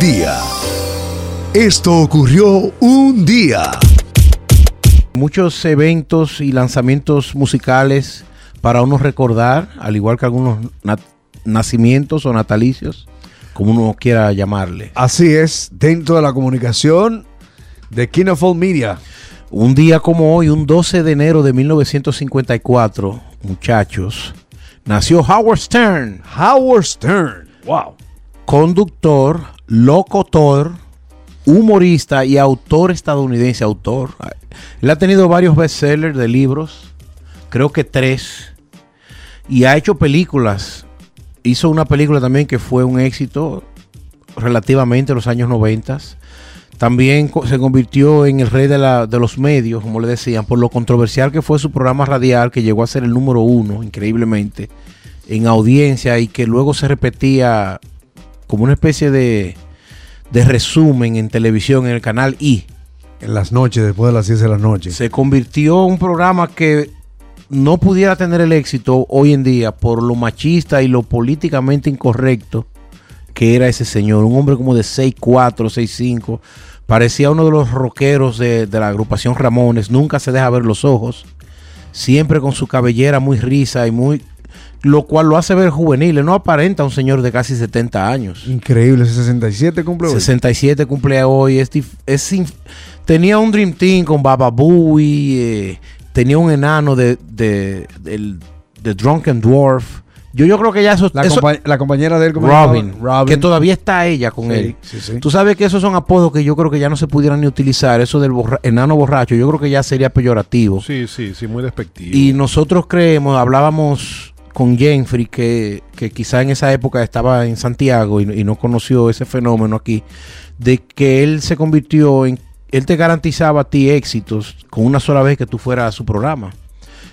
día. Esto ocurrió un día. Muchos eventos y lanzamientos musicales para uno recordar, al igual que algunos nacimientos o natalicios, como uno quiera llamarle. Así es, dentro de la comunicación de King of All Media. Un día como hoy, un 12 de enero de 1954, muchachos, nació Howard Stern. Howard Stern, wow. Conductor, locutor, humorista y autor estadounidense, autor. Él ha tenido varios bestsellers de libros, creo que tres, y ha hecho películas. Hizo una película también que fue un éxito relativamente en los años 90. También se convirtió en el rey de, de, los medios, como le decían, por lo controversial que fue su programa radial, que llegó a ser el número uno, increíblemente, en audiencia y que luego se repetía como una especie de, de resumen en televisión en el canal I. En las noches, después de las 10 de la noche. Se convirtió en un programa que no pudiera tener el éxito hoy en día por lo machista y lo políticamente incorrecto que era ese señor. Un hombre como de 6'4, 6'5. Parecía uno de los rockeros de, de la agrupación Ramones. Nunca se deja ver los ojos. Siempre con su cabellera muy risa y muy lo cual lo hace ver juvenil. No aparenta un señor de casi 70 años. Increíble, 67 cumple hoy. 67 cumple hoy. Es, tenía un Dream Team con Baba Booey, eh, tenía un enano de, de, Drunken Dwarf. Yo, yo creo que ya eso... La, compañera de él, Robin, que todavía está ella con él. Tú sabes que esos son apodos que yo creo que ya no se pudieran ni utilizar. Eso del enano borracho, yo creo que ya sería peyorativo. Sí, sí, sí, muy despectivo. Y nosotros creemos, hablábamos con Jenfrey, que, que quizá en esa época estaba en Santiago y, no conoció ese fenómeno aquí, de que él se convirtió en, él te garantizaba a ti éxitos con una sola vez que tú fueras a su programa.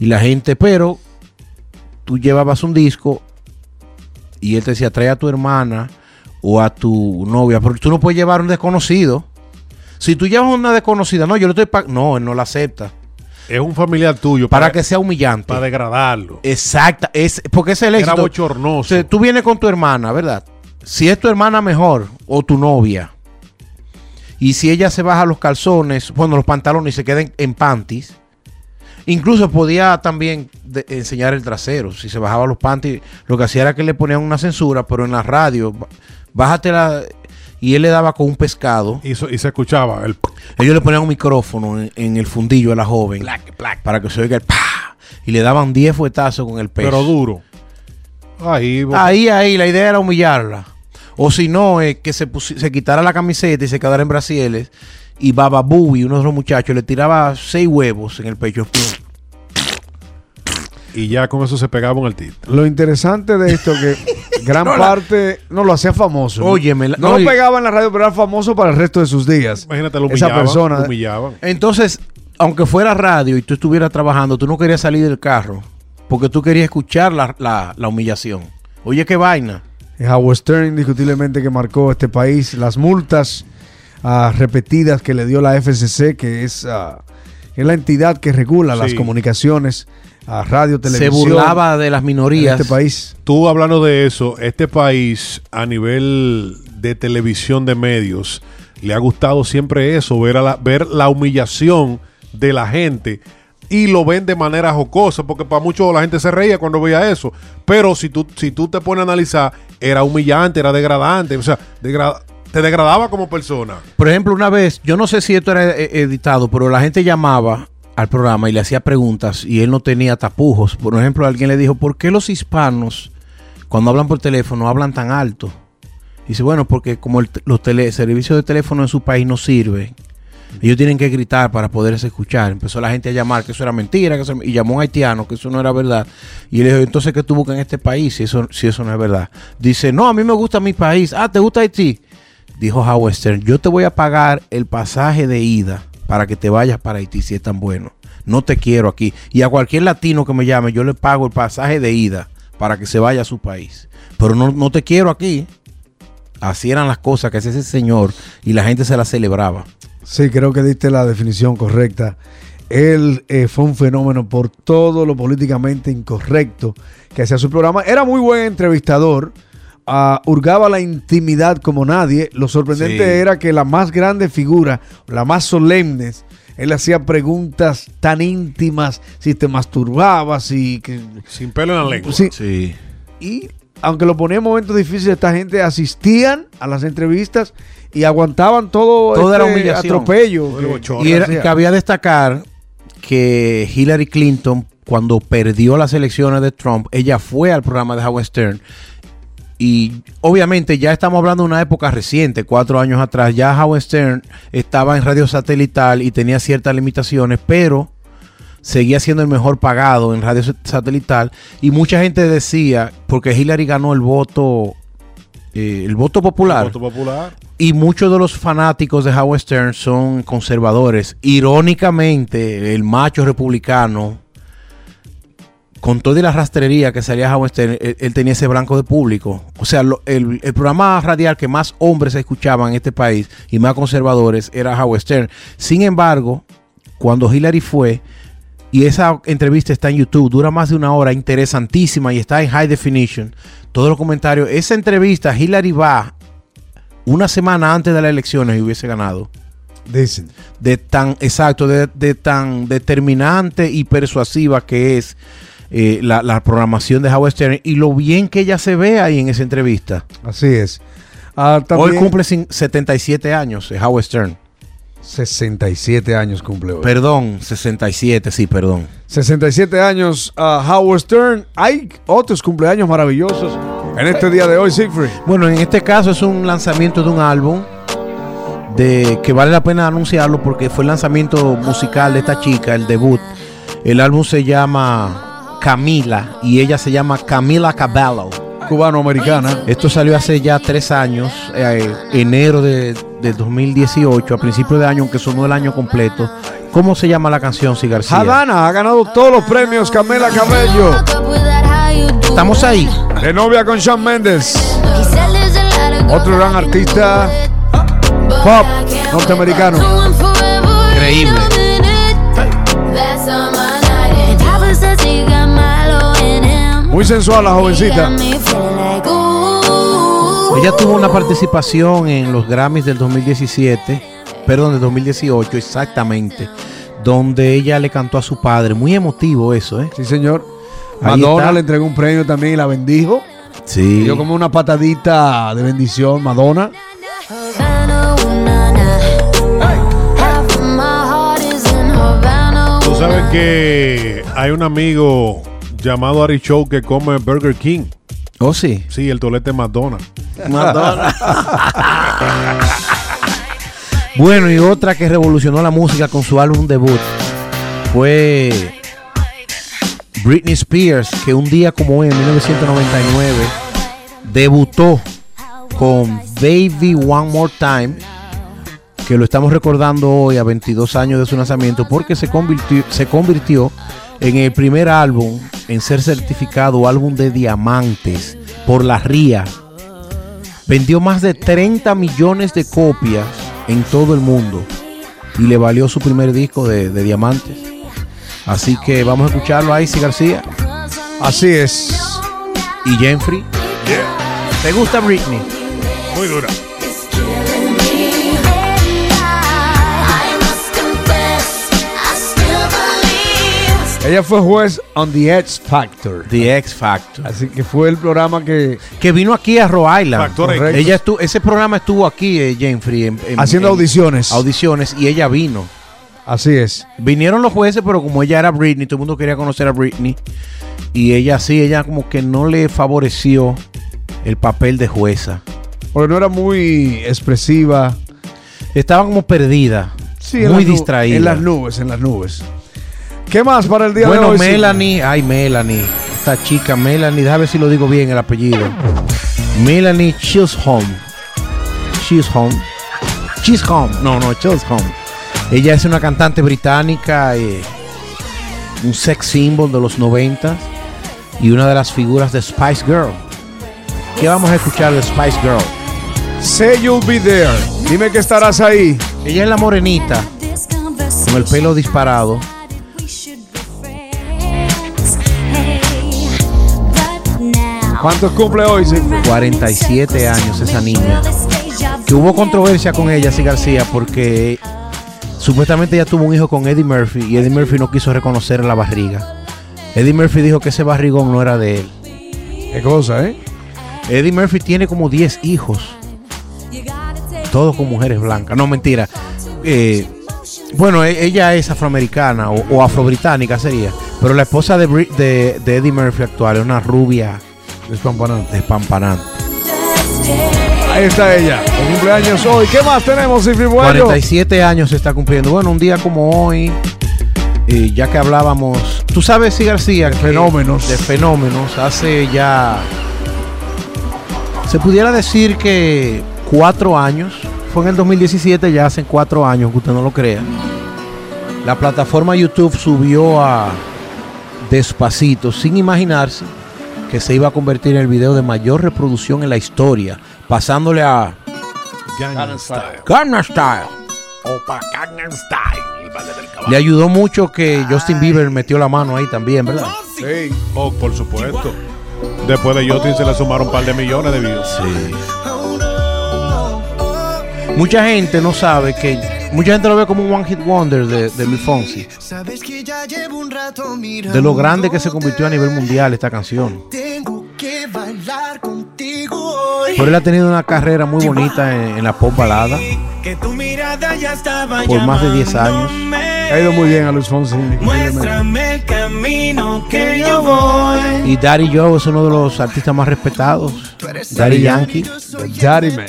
Y la gente, pero tú llevabas un disco y él te decía, trae a tu hermana o a tu novia, porque tú no puedes llevar un desconocido. Si tú llevas una desconocida, no, yo le estoy No, él no la acepta. Es un familiar tuyo. Para, que sea humillante. Para degradarlo. Exacto. Es, porque es el éxito. Era bochornoso. tú vienes con tu hermana, ¿verdad? Si es tu hermana mejor o tu novia. Y si ella se baja los calzones, bueno, los pantalones y se queden en panties. Incluso podía también enseñar el trasero. Si se bajaba los panties, lo que hacía era que le ponían una censura, pero en la radio, bájate la y él le daba con un pescado. Y, se escuchaba. El... Ellos le ponían un micrófono en, el fundillo a la joven. Para que se oiga el pa. Y le daban 10 fuetazos con el peso. Pero duro. Ahí, ahí, ahí. La idea era humillarla. O si no, es que se, se quitara la camiseta y se quedara en brasieles. Y Baba y uno de los muchachos, le tiraba seis huevos en el pecho y ya con eso se pegaba un artista. Lo interesante de esto que gran parte no lo hacía famoso. Óyeme, no, lo pegaba en la radio, pero era famoso para el resto de sus días. Imagínate, lo humillaban, Esa persona. humillaban. Entonces, aunque fuera radio y tú estuvieras trabajando, tú no querías salir del carro porque tú querías escuchar la, humillación. Oye, qué vaina. Howard Stern indiscutiblemente que marcó este país. Las multas ah, repetidas que le dio la FCC, que es, ah, es la entidad que regula las comunicaciones a radio, televisión. Se burlaba de las minorías. este país. Tú hablando de eso, este país a nivel de televisión de medios le ha gustado siempre eso, ver, la, ver la humillación de la gente y lo ven de manera jocosa, porque para muchos la gente se reía cuando veía eso. Pero si tú, si tú te pones a analizar, era humillante, era degradante, o sea, te degradaba como persona. Por ejemplo, una vez, yo no sé si esto era eh, editado, pero la gente llamaba al programa y le hacía preguntas y él no tenía tapujos. Por ejemplo, alguien le dijo, ¿por qué los hispanos cuando hablan por teléfono hablan tan alto? Dice, bueno, porque como los tele, servicios de teléfono en su país no sirven, ellos tienen que gritar para poderse escuchar. Empezó la gente a llamar que eso era mentira, que y llamó a un haitiano que eso no era verdad. Y le dijo, entonces, ¿qué tú en este país si eso, si eso no es verdad? Dice, no, a mí me gusta mi país. Ah, ¿te gusta Haití? Dijo Howard Stern, yo te voy a pagar el pasaje de ida para que te vayas para Haití si es tan bueno. No te quiero aquí. Y a cualquier latino que me llame, yo le pago el pasaje de ida para que se vaya a su país. Pero no, te quiero aquí. Así eran las cosas que hacía ese señor y la gente se la celebraba. Sí, creo que diste la definición correcta. Él eh, fue un fenómeno por todo lo políticamente incorrecto que hacía su programa. Era muy buen entrevistador ah, hurgaba la intimidad como nadie. Lo sorprendente Sí. era que la más grande figura, la más solemne, él hacía preguntas tan íntimas, si te masturbabas, si... que- Sin pelo en la lengua. sí. Sí. Y aunque lo ponía en momentos difíciles, esta gente asistían a las entrevistas y aguantaban todo este humillación. atropello. Todo el que- que Y era, hacía. cabía destacar que Hillary Clinton, cuando perdió las elecciones de Trump, ella fue al programa de Howard Stern. Y obviamente ya estamos hablando de una época reciente, cuatro años atrás. Ya Howard Stern estaba en radio satelital y tenía ciertas limitaciones, pero seguía siendo el mejor pagado en radio satelital. Y mucha gente decía, porque Hillary ganó el voto, eh, el voto popular. Voto popular. Y muchos de los fanáticos de Howard Stern son conservadores. Irónicamente, el macho republicano, con toda la rastrería que salía Howard Stern, él, él tenía ese blanco de público. O sea, lo- el, el programa radial que más hombres escuchaban en este país y más conservadores era Howard Stern. Sin embargo, cuando Hillary fue, y esa entrevista está en YouTube, dura más de una hora, interesantísima y está en high definition. Todos los comentarios. Esa entrevista, Hillary va una semana antes de las elecciones y hubiese ganado. Dicen. De tan, exacto, de, de tan determinante y persuasiva que es eh, la, la programación de Howard Stern y lo bien que ella se ve ahí en esa entrevista. Así es. Ah, también Hoy cumple sin- 77 años eh, Howard Stern. 67 años cumple hoy. Perdón, 67, sí, perdón. 67 años ah, Howard Stern. Hay otros cumpleaños maravillosos en este día de hoy, Siegfried. Bueno, en este caso es un lanzamiento de un álbum de que vale la pena anunciarlo porque fue el lanzamiento musical de esta chica, el debut. El álbum se llama Camila y ella se llama Camila Cabello. Cubano-americana. Esto salió hace ya tres años, eh, enero de, del 2018, a principio de año, aunque sonó el año completo. ¿Cómo se llama la canción, Si García? Havana ha ganado todos los premios. Camela Cabello. Estamos ahí. De novia con Shawn Mendes. Otro gran artista pop norteamericano. Increíble. Muy sensual la jovencita. Ella tuvo una participación en los Grammys del 2017, perdón, del 2018 exactamente, donde ella le cantó a su padre. Muy emotivo eso, ¿eh? Sí, señor. Ahí Madonna está. le entregó un premio también y la bendijo. Sí. Dio como una patadita de bendición, Madonna. Tú sabes que hay un amigo llamado Ari Show que come Burger King. Oh, sí. Sí, el tolete McDonald's. Madonna. bueno, y otra que revolucionó la música con su álbum debut fue Britney Spears, que un día como hoy, en 1999, debutó con Baby One More Time, que lo estamos recordando hoy a 22 años de su lanzamiento, porque se convirtió, se convirtió en el primer álbum en ser certificado álbum de diamantes por la RIA. Vendió más de 30 millones de copias en todo el mundo y le valió su primer disco de, de diamantes. Así que vamos a escucharlo a Icy García Así es. y Jeffrey. ¿Te gusta Britney? Muy dura. Ella fue juez on The X Factor. The X Factor. Así que fue el programa que Que vino aquí a Rhode Island. Factor X. Ella estuvo, ese programa estuvo aquí, eh, Jeffrey, en- en- haciendo en audiciones. audiciones y ella vino. Así es. Vinieron los jueces, pero como ella era Britney, todo el mundo quería conocer a Britney. Y ella sí, ella como que no le favoreció el papel de jueza. Porque no era muy expresiva. Estaba como perdida. Sí, en muy las nu- distraída. En las nubes, en las nubes. ¿Qué más para el día de Bueno, hoy? Melanie, ay Melanie, esta chica Melanie, déjame ver si lo digo bien el apellido. Melanie Chisholm. Chisholm. Chisholm. No, no, Chisholm. Ella es una cantante británica, eh, un sex symbol de los 90 y una de las figuras de Spice Girl. ¿Qué vamos a escuchar de Spice Girl? Say you'll be there. Dime que estarás ahí. Ella es la morenita, con el pelo disparado. ¿Cuántos cumple hoy, Sigfrid? 47 años esa niña. Que hubo controversia con ella, sí García, porque supuestamente ella tuvo un hijo con Eddie Murphy y Eddie Murphy no quiso reconocer la barriga. Eddie Murphy dijo que ese barrigón no era de él. Qué cosa, ¿eh? Eddie Murphy tiene como 10 hijos, todos con mujeres blancas. No, mentira. Eh, bueno, e- ella es afroamericana o, o afrobritánica sería, pero la esposa de- de Eddie Murphy actual es una rubia Despampanante. despampanante. Ahí está ella. El cumpleaños hoy. ¿Qué más tenemos, Sigfrid Bueno? 47 años se está cumpliendo. Bueno, un día como hoy, eh, ya que hablábamos, tú sabes, sí, García, fenómenos. de fenómenos, hace ya, se pudiera decir que cuatro años, fue en el 2017, ya hacen cuatro años, que usted no lo crea. La plataforma YouTube subió a Despacito, sin imaginarse que se iba a convertir en el video de mayor reproducción en la historia, pasándole a Gangnam Style. Gangnam Style. Le ayudó mucho que Justin Bieber metió la mano ahí también, ¿verdad? Sí. Oh, por supuesto. Después de Justin se le sumaron un par de millones de views. Mucha gente no sabe que. Mucha gente lo ve como un One Hit Wonder de, de Luis Fonsi. De lo grande que se convirtió a nivel mundial esta canción. Pero él ha tenido una carrera muy bonita en, en la pop balada Que tu mirada ya estaba por más de 10 años. Ha ido muy bien a Luis Fonsi. Muéstrame el camino que yo voy. Y Daddy Joe es uno de los artistas más respetados. Daddy Yankee. Daddy Man.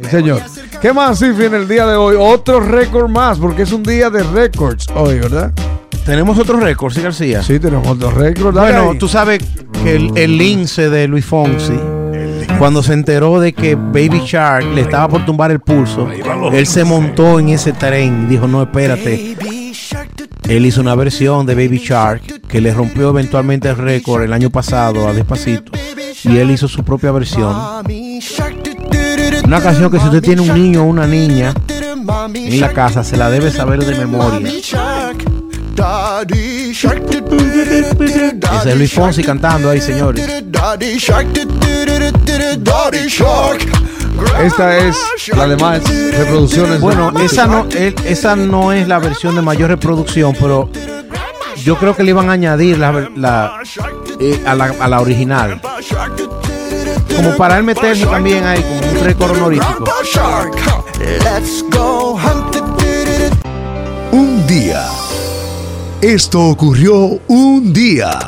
Sí, señor. ¿Qué más, Sigfrid, en el día de hoy? Otro récord más, porque es un día de récords hoy, ¿verdad? Tenemos otro récord, ¿sí, García? Sí, tenemos otro récord. Bueno, ahí. tú sabes que el, el lince de Luis Fonsi, cuando se enteró de que Baby Shark le estaba por tumbar el pulso, él se montó en ese tren y dijo, no, espérate. Él hizo una versión de Baby Shark que le rompió eventualmente el récord el año pasado a Despacito. Y él hizo su propia versión. Una canción que si usted tiene un niño o una niña en la casa, se la debe saber de memoria. Ese es Luis Fonsi cantando ahí, señores. Esta es la de más reproducciones. Bueno, esa no, esa no es la versión de mayor reproducción, pero yo creo que le iban a añadir la, la- eh, a, la, a la original. Como para él meterse también ahí como un récord honorífico. Un día. Esto ocurrió un día.